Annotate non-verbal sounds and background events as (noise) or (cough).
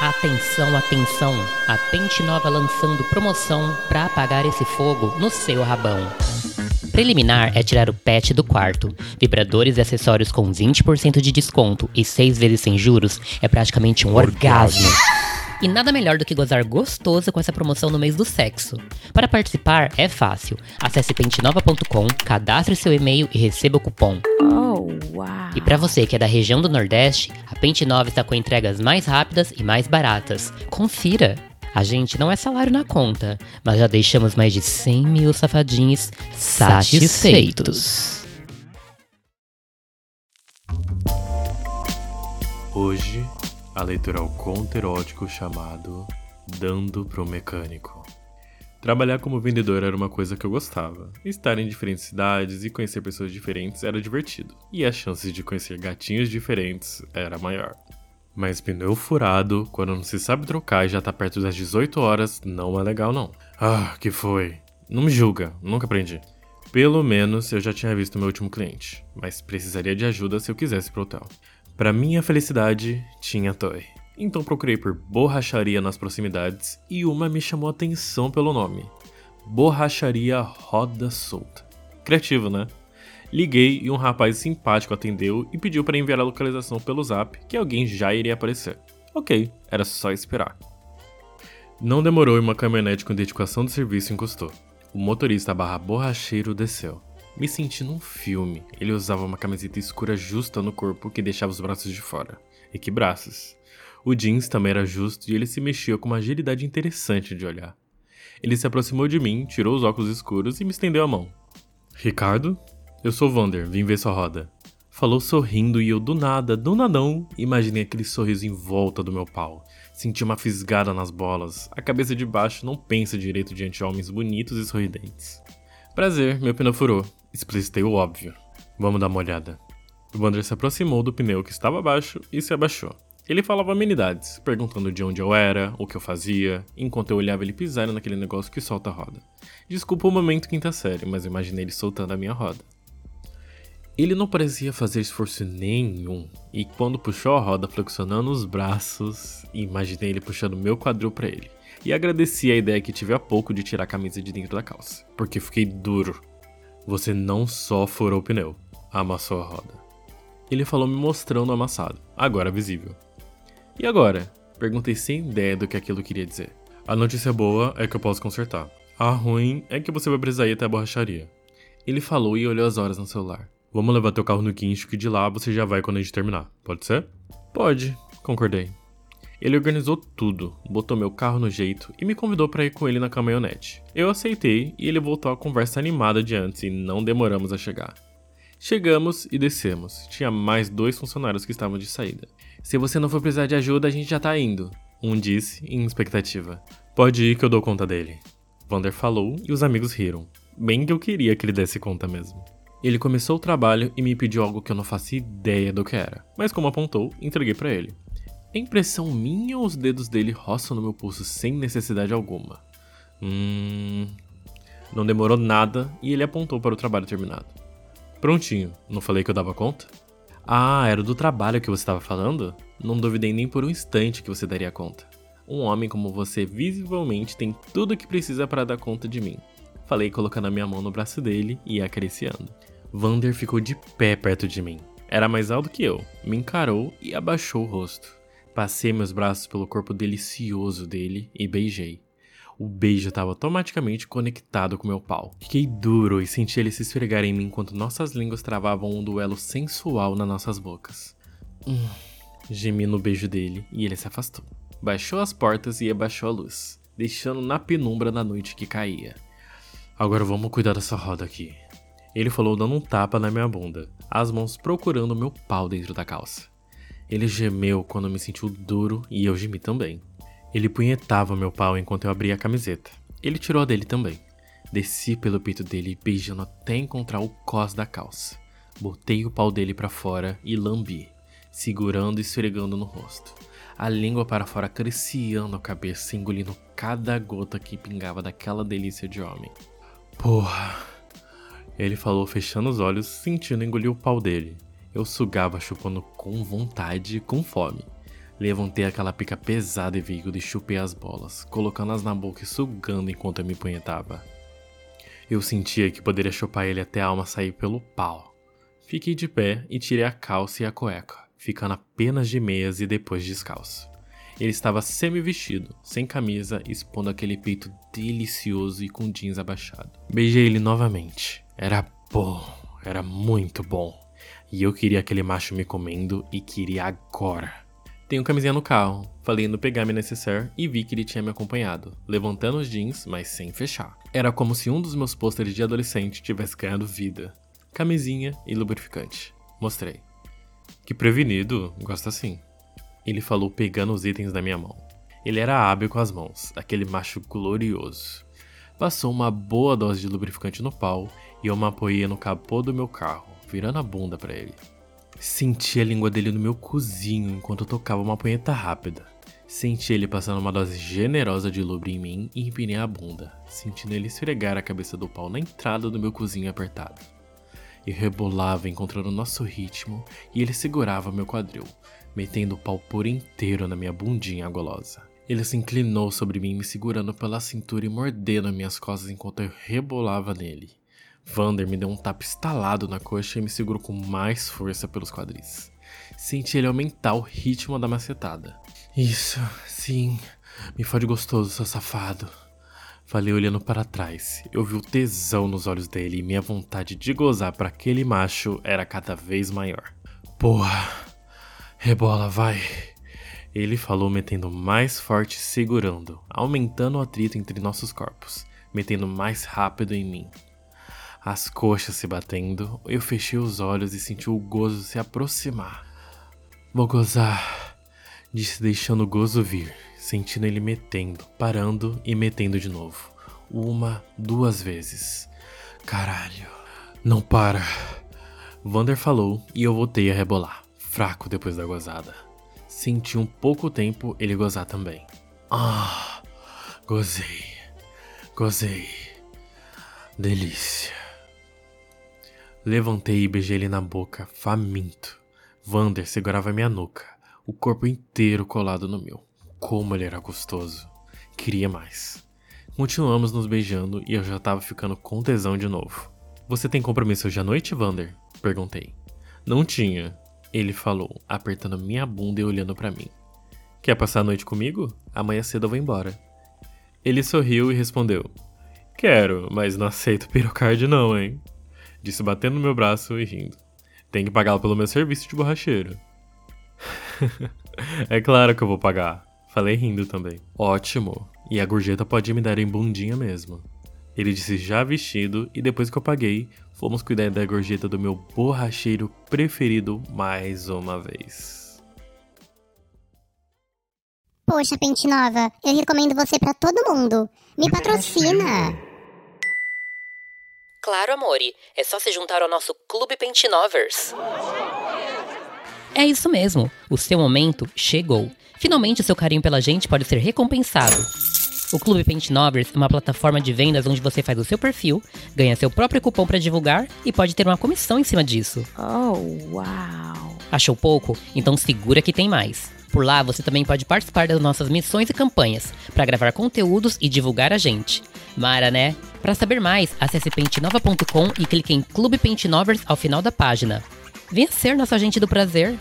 Atenção, atenção! A Pente Nova lançando promoção para apagar esse fogo no seu rabão. Preliminar é tirar o pet do quarto. Vibradores e acessórios com 20% de desconto e 6 vezes sem juros é praticamente um orgasmo. E nada melhor do que gozar gostoso com essa promoção no mês do sexo. Para participar é fácil. Acesse pentenova.com, cadastre seu e-mail e receba o cupom. Oh, uau! E para você que é da região do Nordeste, a Pente Nova está com entregas mais rápidas e mais baratas. Confira! A gente não é salário na conta, mas já deixamos mais de 100 mil safadinhos satisfeitos. Hoje, a leitura é o conto erótico chamado Dando pro Mecânico. Trabalhar como vendedor era uma coisa que eu gostava. Estar em diferentes cidades e conhecer pessoas diferentes era divertido. E as chances de conhecer gatinhos diferentes era maior. Mas pneu furado, quando não se sabe trocar e já tá perto das 18 horas, não é legal não. Ah, que foi? Não me julga, nunca aprendi. Pelo menos eu já tinha visto meu último cliente, mas precisaria de ajuda se eu quisesse pro hotel. Para minha felicidade, tinha toy. Então procurei por borracharia nas proximidades e uma me chamou a atenção pelo nome: Borracharia Roda Solta. Criativo, né? Liguei e um rapaz simpático atendeu e pediu para enviar a localização pelo zap que alguém já iria aparecer. Ok, era só esperar. Não demorou e uma caminhonete com dedicação de serviço encostou. O motorista barra borracheiro desceu. Me senti num filme. Ele usava uma camiseta escura justa no corpo que deixava os braços de fora. E que braços! O jeans também era justo e ele se mexia com uma agilidade interessante de olhar. Ele se aproximou de mim, tirou os óculos escuros e me estendeu a mão. Ricardo? Eu sou Vander, vim ver sua roda. Falou sorrindo e eu do nada, do nadão, imaginei aquele sorriso em volta do meu pau. Senti uma fisgada nas bolas. A cabeça de baixo não pensa direito diante de homens bonitos e sorridentes. Prazer, meu pneu furou. Explicitei o óbvio. Vamos dar uma olhada. O Vander se aproximou do pneu que estava abaixo e se abaixou. Ele falava amenidades, perguntando de onde eu era, o que eu fazia, enquanto eu olhava ele pisar naquele negócio que solta a roda. Desculpa o momento quinta série, mas imaginei ele soltando a minha roda. Ele não parecia fazer esforço nenhum, e quando puxou a roda flexionando os braços, imaginei ele puxando meu quadril para ele. E agradeci a ideia que tive há pouco de tirar a camisa de dentro da calça, porque fiquei duro. Você não só furou o pneu, amassou a roda. Ele falou me mostrando o amassado, agora visível. E agora? Perguntei sem ideia do que aquilo queria dizer. A notícia boa é que eu posso consertar. A ruim é que você vai precisar ir até a borracharia. Ele falou e olhou as horas no celular. Vamos levar teu carro no guincho que de lá você já vai quando a gente terminar. Pode ser? Pode, concordei. Ele organizou tudo, botou meu carro no jeito e me convidou para ir com ele na caminhonete. Eu aceitei e ele voltou à conversa animada de antes e não demoramos a chegar. Chegamos e descemos. Tinha mais dois funcionários que estavam de saída. Se você não for precisar de ajuda, a gente já tá indo. Um disse, em expectativa. Pode ir que eu dou conta dele. Vander falou e os amigos riram. Bem que eu queria que ele desse conta mesmo. Ele começou o trabalho e me pediu algo que eu não fazia ideia do que era, mas como apontou, entreguei para ele. É impressão minha ou os dedos dele roçam no meu pulso sem necessidade alguma? Hum. Não demorou nada e ele apontou para o trabalho terminado. Prontinho, não falei que eu dava conta? Ah, era do trabalho que você estava falando? Não duvidei nem por um instante que você daria conta. Um homem como você visivelmente tem tudo o que precisa para dar conta de mim. Falei colocando a minha mão no braço dele e acariciando. Vander ficou de pé perto de mim. Era mais alto que eu, me encarou e abaixou o rosto. Passei meus braços pelo corpo delicioso dele e beijei. O beijo estava automaticamente conectado com meu pau. Fiquei duro e senti ele se esfregar em mim enquanto nossas línguas travavam um duelo sensual nas nossas bocas. Hum, gemi no beijo dele e ele se afastou. Baixou as portas e abaixou a luz, deixando na penumbra da noite que caía. Agora vamos cuidar dessa roda aqui. Ele falou dando um tapa na minha bunda, as mãos procurando meu pau dentro da calça. Ele gemeu quando me sentiu duro e eu gemi também. Ele punhetava meu pau enquanto eu abria a camiseta. Ele tirou a dele também. Desci pelo peito dele, beijando até encontrar o cos da calça. Botei o pau dele para fora e lambi, segurando e esfregando no rosto. A língua para fora acariciando a cabeça, engolindo cada gota que pingava daquela delícia de homem. Porra! Ele falou fechando os olhos, sentindo engolir o pau dele. Eu sugava chupando com vontade e com fome. Levantei aquela pica pesada e veículo e chupei as bolas, colocando-as na boca e sugando enquanto eu me punhetava. Eu sentia que poderia chupar ele até a alma sair pelo pau. Fiquei de pé e tirei a calça e a cueca, ficando apenas de meias e depois descalço. Ele estava semi-vestido, sem camisa, expondo aquele peito delicioso e com jeans abaixado. Beijei ele novamente. Era bom, era muito bom. E eu queria aquele macho me comendo e queria agora. Tenho camisinha no carro. Falei indo pegar meu necessaire e vi que ele tinha me acompanhado, levantando os jeans, mas sem fechar. Era como se um dos meus pôsteres de adolescente tivesse ganhado vida. Camisinha e lubrificante. Mostrei. Que prevenido, gosta assim. Ele falou pegando os itens da minha mão. Ele era hábil com as mãos, aquele macho glorioso. Passou uma boa dose de lubrificante no pau e eu me apoiei no capô do meu carro, virando a bunda para ele. Senti a língua dele no meu cozinho enquanto eu tocava uma punheta rápida. Senti ele passando uma dose generosa de lubre em mim e empinei a bunda, sentindo ele esfregar a cabeça do pau na entrada do meu cozinho apertado. E rebolava encontrando nosso ritmo e ele segurava meu quadril, metendo o pau por inteiro na minha bundinha golosa. Ele se inclinou sobre mim, me segurando pela cintura e mordendo minhas costas enquanto eu rebolava nele. Vander me deu um tapa estalado na coxa e me segurou com mais força pelos quadris. Senti ele aumentar o ritmo da macetada. Isso, sim, me fode gostoso, seu safado. Falei olhando para trás. Eu vi o tesão nos olhos dele e minha vontade de gozar para aquele macho era cada vez maior. Porra, rebola, vai. Ele falou metendo mais forte segurando, aumentando o atrito entre nossos corpos, metendo mais rápido em mim as coxas se batendo, eu fechei os olhos e senti o gozo se aproximar. Vou gozar, disse deixando o gozo vir, sentindo ele metendo, parando e metendo de novo. Uma, duas vezes. Caralho. Não para. Vander falou e eu voltei a rebolar, fraco depois da gozada. Senti um pouco tempo ele gozar também. Ah, gozei. Gozei. Delícia. Levantei e beijei ele na boca, faminto. Vander segurava minha nuca, o corpo inteiro colado no meu. Como ele era gostoso. Queria mais. Continuamos nos beijando e eu já tava ficando com tesão de novo. Você tem compromisso hoje à noite, Vander? Perguntei. Não tinha, ele falou, apertando minha bunda e olhando para mim. Quer passar a noite comigo? Amanhã cedo eu vou embora. Ele sorriu e respondeu: Quero, mas não aceito pirocard não, hein? Disse batendo no meu braço e rindo. Tem que pagá-lo pelo meu serviço de borracheiro. (laughs) é claro que eu vou pagar. Falei rindo também. Ótimo. E a gorjeta pode me dar em bundinha mesmo. Ele disse já vestido e depois que eu paguei, fomos cuidar da gorjeta do meu borracheiro preferido mais uma vez. Poxa, Pente Nova, eu recomendo você para todo mundo. Me patrocina! Claro, amore. É só se juntar ao nosso Clube Pentinovers. É isso mesmo. O seu momento chegou. Finalmente, o seu carinho pela gente pode ser recompensado. O Clube Pentinovers é uma plataforma de vendas onde você faz o seu perfil, ganha seu próprio cupom para divulgar e pode ter uma comissão em cima disso. Oh, uau! Achou pouco? Então segura que tem mais. Por lá, você também pode participar das nossas missões e campanhas para gravar conteúdos e divulgar a gente. Mara, né? Para saber mais, acesse pentinova.com e clique em Clube Pente Novers ao final da página. Venha ser nosso agente do prazer.